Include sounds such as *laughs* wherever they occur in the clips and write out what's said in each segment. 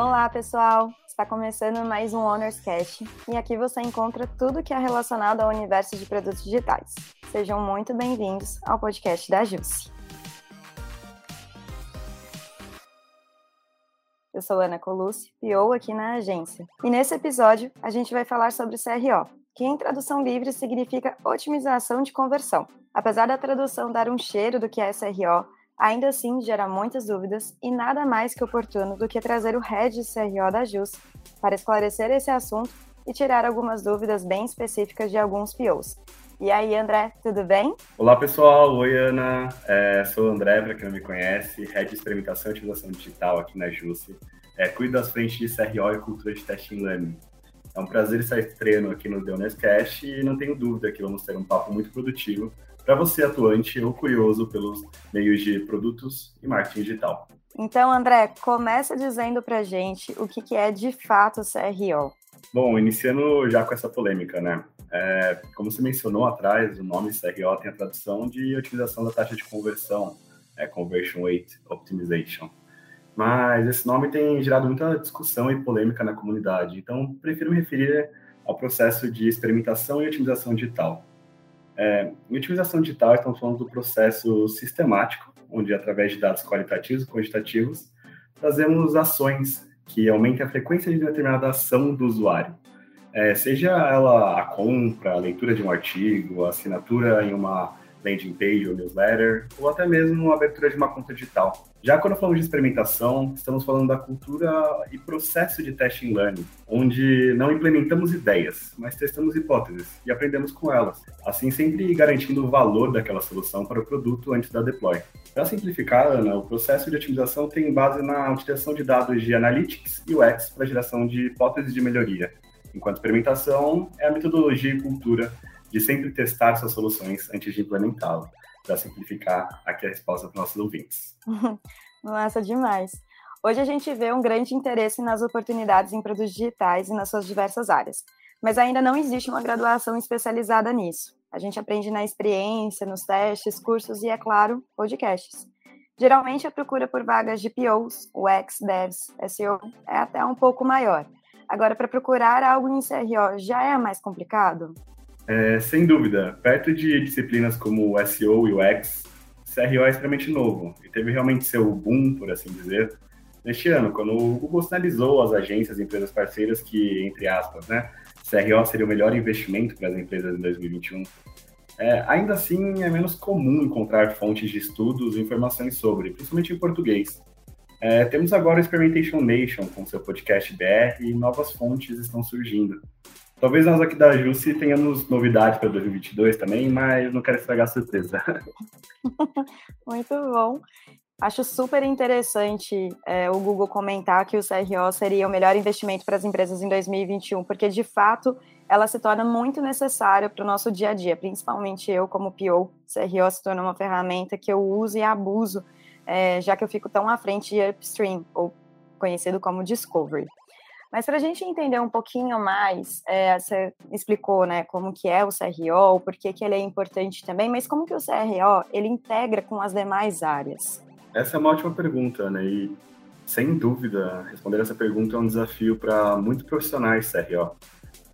Olá, pessoal! Está começando mais um Honors Cast e aqui você encontra tudo que é relacionado ao universo de produtos digitais. Sejam muito bem-vindos ao podcast da Jusce. Eu sou Ana Colucci, PO aqui na agência. E nesse episódio, a gente vai falar sobre CRO, que em tradução livre significa otimização de conversão. Apesar da tradução dar um cheiro do que é CRO, ainda assim gera muitas dúvidas e nada mais que oportuno do que trazer o head CRO da JUS para esclarecer esse assunto e tirar algumas dúvidas bem específicas de alguns POs. E aí, André, tudo bem? Olá, pessoal. Oi, Ana. É, sou o André, para quem não me conhece, Head de Experimentação e Utilização Digital aqui na JUSE. É, cuido das frentes de CRO e cultura de testing learning. É um prazer estar estreando aqui no The Cast e não tenho dúvida que vamos ter um papo muito produtivo para você atuante ou curioso pelos meios de produtos e marketing digital. Então, André, começa dizendo para gente o que, que é de fato CRO. Bom, iniciando já com essa polêmica, né? É, como você mencionou atrás, o nome CRO tem a tradução de otimização da taxa de conversão, é Conversion Rate Optimization. Mas esse nome tem gerado muita discussão e polêmica na comunidade, então prefiro me referir ao processo de experimentação e otimização digital. É, em otimização digital, estamos falando do processo sistemático, onde, através de dados qualitativos e quantitativos, trazemos ações que aumentem a frequência de determinada ação do usuário. É, seja ela a compra, a leitura de um artigo, a assinatura em uma landing page ou newsletter, ou até mesmo a abertura de uma conta digital. Já quando falamos de experimentação, estamos falando da cultura e processo de testing learning, onde não implementamos ideias, mas testamos hipóteses e aprendemos com elas, assim sempre garantindo o valor daquela solução para o produto antes da deploy. Para simplificar, Ana, o processo de otimização tem base na utilização de dados de Analytics e UX para geração de hipóteses de melhoria, enquanto experimentação é a metodologia e cultura de sempre testar suas soluções antes de implementá-la, para simplificar aqui a resposta para os nossos ouvintes. *laughs* Massa demais. Hoje a gente vê um grande interesse nas oportunidades em produtos digitais e nas suas diversas áreas, mas ainda não existe uma graduação especializada nisso. A gente aprende na experiência, nos testes, cursos e, é claro, podcasts. Geralmente a procura por vagas de POs, UX, Devs, SEO é até um pouco maior. Agora, para procurar algo em CRO já é mais complicado? É, sem dúvida, perto de disciplinas como o SEO e o UX, CRO é extremamente novo e teve realmente seu boom, por assim dizer, neste ano, quando o Google sinalizou às agências e empresas parceiras que, entre aspas, né, CRO seria o melhor investimento para as empresas em 2021. É, ainda assim, é menos comum encontrar fontes de estudos e informações sobre, principalmente em português. É, temos agora o Experimentation Nation com seu podcast BR e novas fontes estão surgindo. Talvez nós aqui da Jusce tenhamos novidades para 2022 também, mas não quero estragar a surpresa. *laughs* Muito bom. Acho super interessante é, o Google comentar que o CRO seria o melhor investimento para as empresas em 2021, porque de fato ela se torna muito necessária para o nosso dia a dia, principalmente eu como PO. CRO se torna uma ferramenta que eu uso e abuso, é, já que eu fico tão à frente de upstream, ou conhecido como discovery. Mas para a gente entender um pouquinho mais, é, você explicou, né, como que é o CRO, por que, que ele é importante também, mas como que o CRO ele integra com as demais áreas? Essa é uma ótima pergunta, né? E sem dúvida, responder essa pergunta é um desafio para muitos profissionais CRO.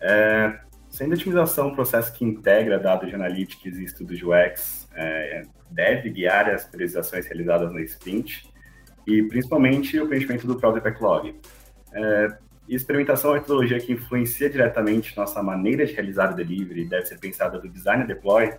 É, a otimização um processo que integra dados de analytics e estudos de UX, é, deve guiar as priorizações realizadas no sprint e principalmente o preenchimento do próprio backlog. É, e experimentação é uma metodologia que influencia diretamente nossa maneira de realizar o delivery, deve ser pensada do design e deploy,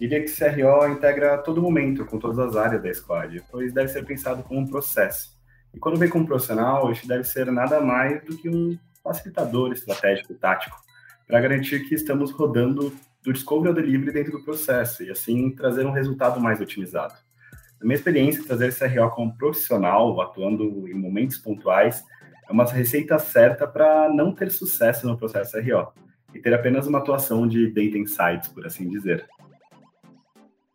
diria que CRO integra todo momento com todas as áreas da squad, pois deve ser pensado como um processo. E quando vem como profissional, este deve ser nada mais do que um facilitador estratégico tático, para garantir que estamos rodando do discovery ao delivery dentro do processo e assim trazer um resultado mais otimizado. Na minha experiência, trazer CRO como profissional, atuando em momentos pontuais, é uma receita certa para não ter sucesso no processo RO e ter apenas uma atuação de data insights, por assim dizer.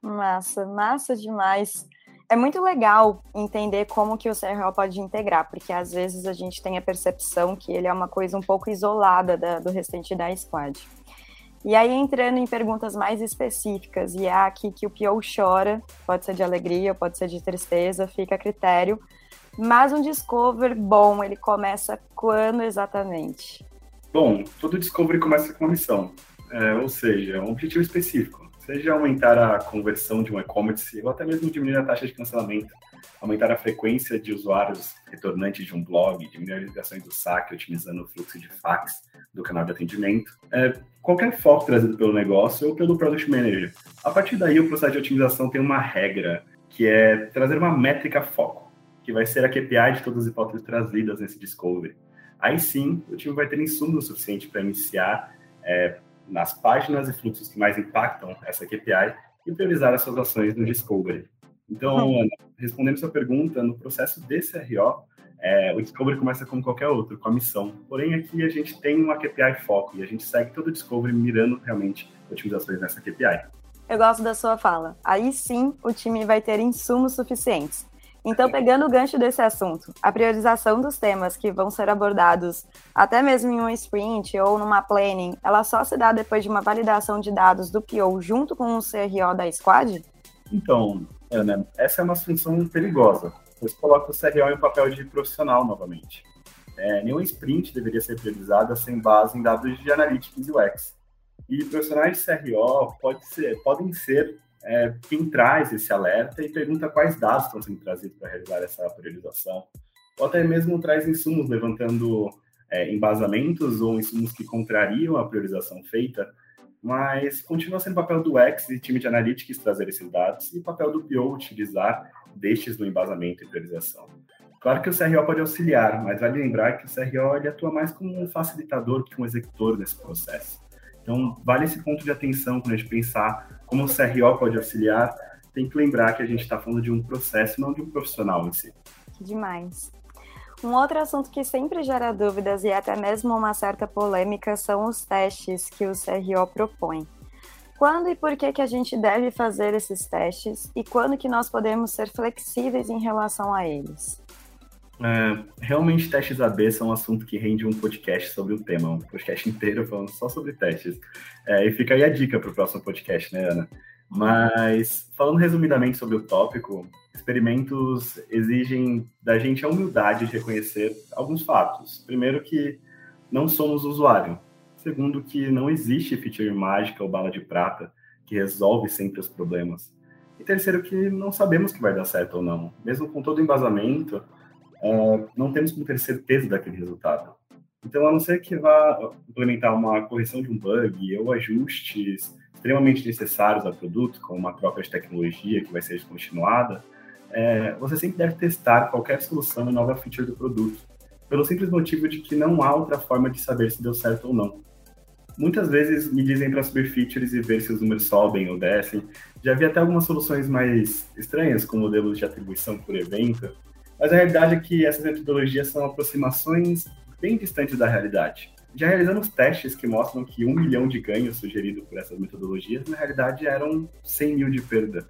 Massa, massa demais. É muito legal entender como que o CRO pode integrar, porque às vezes a gente tem a percepção que ele é uma coisa um pouco isolada da, do restante da squad. E aí, entrando em perguntas mais específicas, e é aqui que o PO chora, pode ser de alegria, pode ser de tristeza, fica a critério, Mas um discovery bom, ele começa quando exatamente? Bom, todo discovery começa com uma missão, é, ou seja, um objetivo específico. Seja aumentar a conversão de um e-commerce ou até mesmo diminuir a taxa de cancelamento, aumentar a frequência de usuários retornantes de um blog, diminuir as ligações do saque, otimizando o fluxo de fax do canal de atendimento. É, qualquer foco trazido pelo negócio ou pelo Product Manager. A partir daí, o processo de otimização tem uma regra, que é trazer uma métrica foco, que vai ser a KPI de todas as hipóteses trazidas nesse discovery. Aí sim, o time vai ter insumo suficiente para iniciar é, nas páginas e fluxos que mais impactam essa KPI e priorizar as suas ações no discovery. Então. Ana, respondendo sua pergunta, no processo de CRO, é, o Discovery começa como qualquer outro, com a missão. Porém, aqui a gente tem uma KPI foco e a gente segue todo o Discovery mirando realmente otimizações nessa KPI. Eu gosto da sua fala. Aí sim o time vai ter insumos suficientes. Então, pegando o gancho desse assunto, a priorização dos temas que vão ser abordados até mesmo em um sprint ou numa planning, ela só se dá depois de uma validação de dados do PO junto com o CRO da squad? Então, Ana, essa é uma função perigosa, pois coloca o CRO em um papel de profissional novamente. É, nenhum sprint deveria ser priorizado sem base em dados de Analytics e UX. E profissionais de CRO pode ser, podem ser é, quem traz esse alerta e pergunta quais dados estão sendo trazidos para realizar essa priorização, ou até mesmo traz insumos levantando é, embasamentos ou insumos que contrariam a priorização feita, mas continua sendo papel do X e time de analytics trazer esses dados e papel do PO utilizar destes no embasamento e priorização. Claro que o CRO pode auxiliar, mas vale lembrar que o CRO ele atua mais como um facilitador que um executor nesse processo. Então, vale esse ponto de atenção quando a gente pensar como o CRO pode auxiliar, tem que lembrar que a gente está falando de um processo, não de um profissional em si. Demais. Um outro assunto que sempre gera dúvidas e até mesmo uma certa polêmica são os testes que o CRO propõe. Quando e por que, que a gente deve fazer esses testes e quando que nós podemos ser flexíveis em relação a eles? É, realmente, testes AB são um assunto que rende um podcast sobre o tema, um podcast *laughs* inteiro falando só sobre testes. É, e fica aí a dica para o próximo podcast, né, Ana? Mas, falando resumidamente sobre o tópico, experimentos exigem da gente a humildade de reconhecer alguns fatos. Primeiro, que não somos usuário. Segundo, que não existe feature mágica ou bala de prata que resolve sempre os problemas. E terceiro, que não sabemos que vai dar certo ou não. Mesmo com todo o embasamento, uh, não temos como ter certeza daquele resultado. Então, a não ser que vá implementar uma correção de um bug ou ajustes extremamente necessários ao produto, como uma troca de tecnologia que vai ser descontinuada, é, você sempre deve testar qualquer solução e nova feature do produto, pelo simples motivo de que não há outra forma de saber se deu certo ou não. Muitas vezes me dizem para subir features e ver se os números sobem ou descem. Já vi até algumas soluções mais estranhas, com modelos de atribuição por evento, mas a realidade é que essas metodologias são aproximações bem distantes da realidade. Já realizamos testes que mostram que um milhão de ganhos sugerido por essas metodologias, na realidade, eram 100 mil de perda.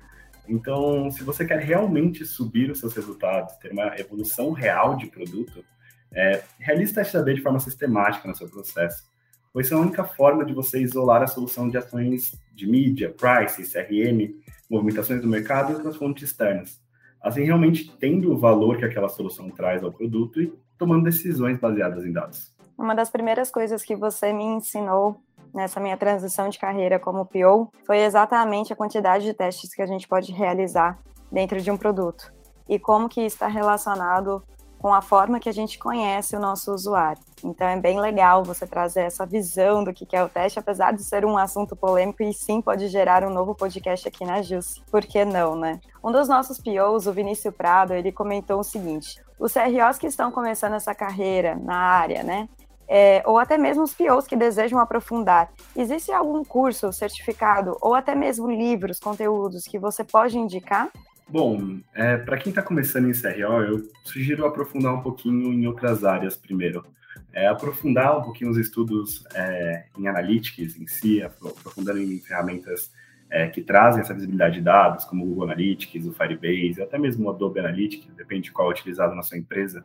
Então, se você quer realmente subir os seus resultados, ter uma evolução real de produto, é, realize testes AB de forma sistemática no seu processo, pois é a única forma de você isolar a solução de ações de mídia, price, CRM, movimentações do mercado e outras fontes externas assim realmente tendo o valor que aquela solução traz ao produto e tomando decisões baseadas em dados. Uma das primeiras coisas que você me ensinou nessa minha transição de carreira como PO foi exatamente a quantidade de testes que a gente pode realizar dentro de um produto e como que está relacionado com a forma que a gente conhece o nosso usuário. Então é bem legal você trazer essa visão do que é o teste, apesar de ser um assunto polêmico e sim pode gerar um novo podcast aqui na Jus. Por que não, né? Um dos nossos POs, o Vinícius Prado, ele comentou o seguinte: os CROs que estão começando essa carreira na área, né? É, ou até mesmo os POs que desejam aprofundar. Existe algum curso, certificado, ou até mesmo livros, conteúdos que você pode indicar? Bom, é, para quem está começando em CRO, eu sugiro aprofundar um pouquinho em outras áreas primeiro. É, aprofundar um pouquinho os estudos é, em analytics em si, aprofundando em ferramentas é, que trazem essa visibilidade de dados, como o Google Analytics, o Firebase, até mesmo o Adobe Analytics, depende de qual é utilizado na sua empresa.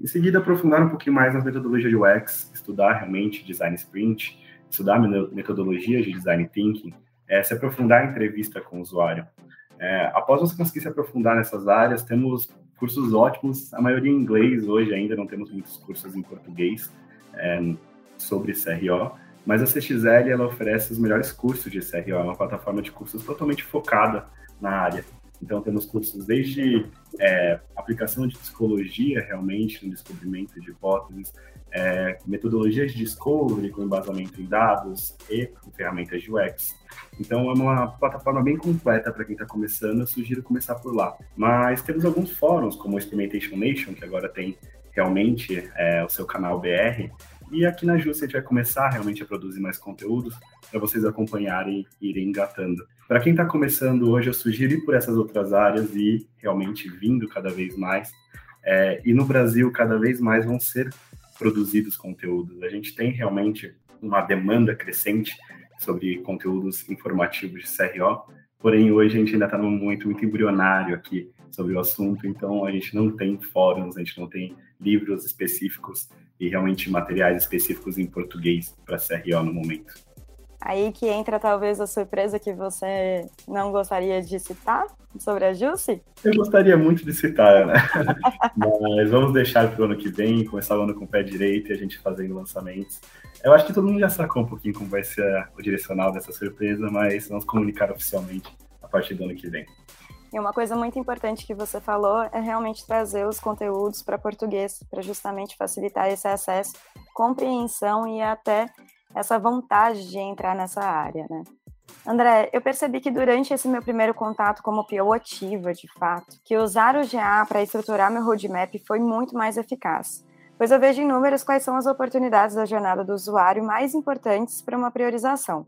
Em seguida, aprofundar um pouquinho mais nas metodologias de UX, estudar realmente design sprint, estudar metodologias de design thinking, é, se aprofundar em entrevista com o usuário. É, após você conseguir se aprofundar nessas áreas, temos cursos ótimos, a maioria em inglês hoje ainda, não temos muitos cursos em português é, sobre CRO, mas a CXL ela oferece os melhores cursos de CRO, é uma plataforma de cursos totalmente focada na área. Então, temos cursos desde é, aplicação de psicologia, realmente, no descobrimento de hipóteses, é, metodologias de discovery com embasamento em dados e ferramentas de UX. Então, é uma plataforma bem completa para quem está começando. Eu sugiro começar por lá. Mas temos alguns fóruns, como o Experimentation Nation, que agora tem realmente é, o seu canal BR. E aqui na Justa a gente vai começar realmente a produzir mais conteúdos para vocês acompanharem e irem engatando. Para quem está começando hoje, eu sugiro ir por essas outras áreas e realmente vindo cada vez mais. É, e no Brasil, cada vez mais vão ser produzidos conteúdos. A gente tem realmente uma demanda crescente sobre conteúdos informativos de CRO, porém hoje a gente ainda está momento muito embrionário aqui sobre o assunto, então a gente não tem fóruns, a gente não tem livros específicos e realmente materiais específicos em português para CRO no momento. Aí que entra talvez a surpresa que você não gostaria de citar sobre a Jusce? Eu gostaria muito de citar, né? *laughs* Mas vamos deixar para o ano que vem, começar o ano com o pé direito e a gente fazendo lançamentos. Eu acho que todo mundo já sacou um pouquinho como vai ser o direcional dessa surpresa, mas vamos comunicar oficialmente a partir do ano que vem. E uma coisa muito importante que você falou é realmente trazer os conteúdos para português, para justamente facilitar esse acesso, compreensão e até essa vontade de entrar nessa área, né? André, eu percebi que durante esse meu primeiro contato como PO ativa, de fato, que usar o GA para estruturar meu roadmap foi muito mais eficaz, pois eu vejo em números quais são as oportunidades da jornada do usuário mais importantes para uma priorização.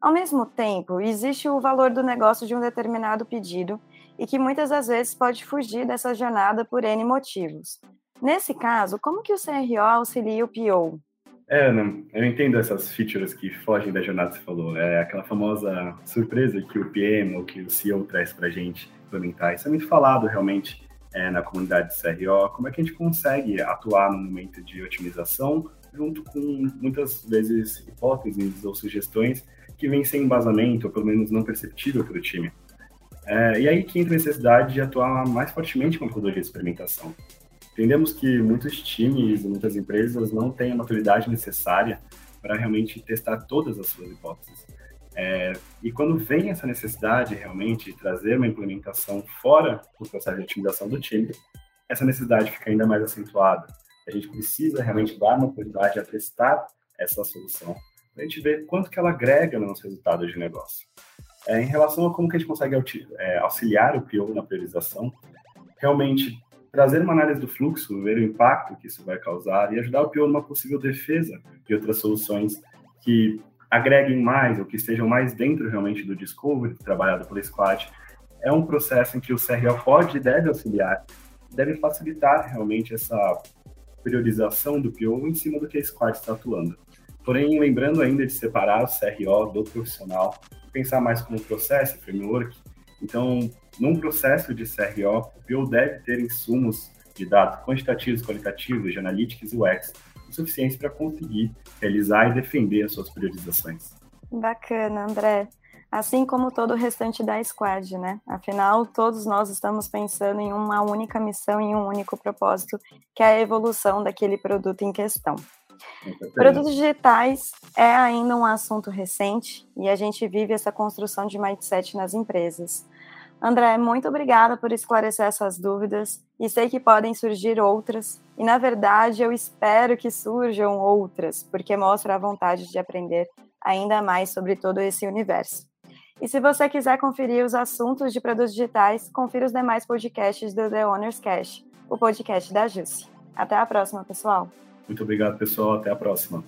Ao mesmo tempo, existe o valor do negócio de um determinado pedido e que muitas das vezes pode fugir dessa jornada por N motivos. Nesse caso, como que o CRO auxilia o PO? É, não, eu entendo essas features que fogem da jornada que você falou. É aquela famosa surpresa que o PM ou que o CEO traz para a gente implementar. Isso é muito falado realmente é, na comunidade de CRO. Como é que a gente consegue atuar no momento de otimização junto com muitas vezes hipóteses ou sugestões que vêm sem embasamento ou pelo menos não perceptível para o time. É, e aí que entra a necessidade de atuar mais fortemente com a metodologia de experimentação. Entendemos que muitos times e muitas empresas não têm a maturidade necessária para realmente testar todas as suas hipóteses. É, e quando vem essa necessidade realmente de trazer uma implementação fora do processo de otimização do time, essa necessidade fica ainda mais acentuada. A gente precisa realmente dar uma oportunidade a testar essa solução, para a gente ver quanto que ela agrega no nosso resultado de negócio. É, em relação a como que a gente consegue é, auxiliar o PO na priorização, realmente trazer uma análise do fluxo, ver o impacto que isso vai causar e ajudar o PO numa possível defesa de outras soluções que agreguem mais ou que estejam mais dentro realmente do discovery trabalhado pela Squad. É um processo em que o CRO pode e deve auxiliar, deve facilitar realmente essa priorização do PO em cima do que a Squad está atuando. Porém, lembrando ainda de separar o CRO do profissional, pensar mais como processo, framework. Então, num processo de CRO, o PO deve ter insumos de dados quantitativos, qualitativos, de analytics e UX, o suficiente para conseguir realizar e defender as suas priorizações. Bacana, André. Assim como todo o restante da squad, né? Afinal, todos nós estamos pensando em uma única missão e um único propósito, que é a evolução daquele produto em questão. Produtos digitais é ainda um assunto recente e a gente vive essa construção de mindset nas empresas. André, muito obrigada por esclarecer essas dúvidas e sei que podem surgir outras, e na verdade eu espero que surjam outras, porque mostra a vontade de aprender ainda mais sobre todo esse universo. E se você quiser conferir os assuntos de produtos digitais, confira os demais podcasts do The Owners Cash, o podcast da Jusce. Até a próxima, pessoal. Muito obrigado, pessoal. Até a próxima.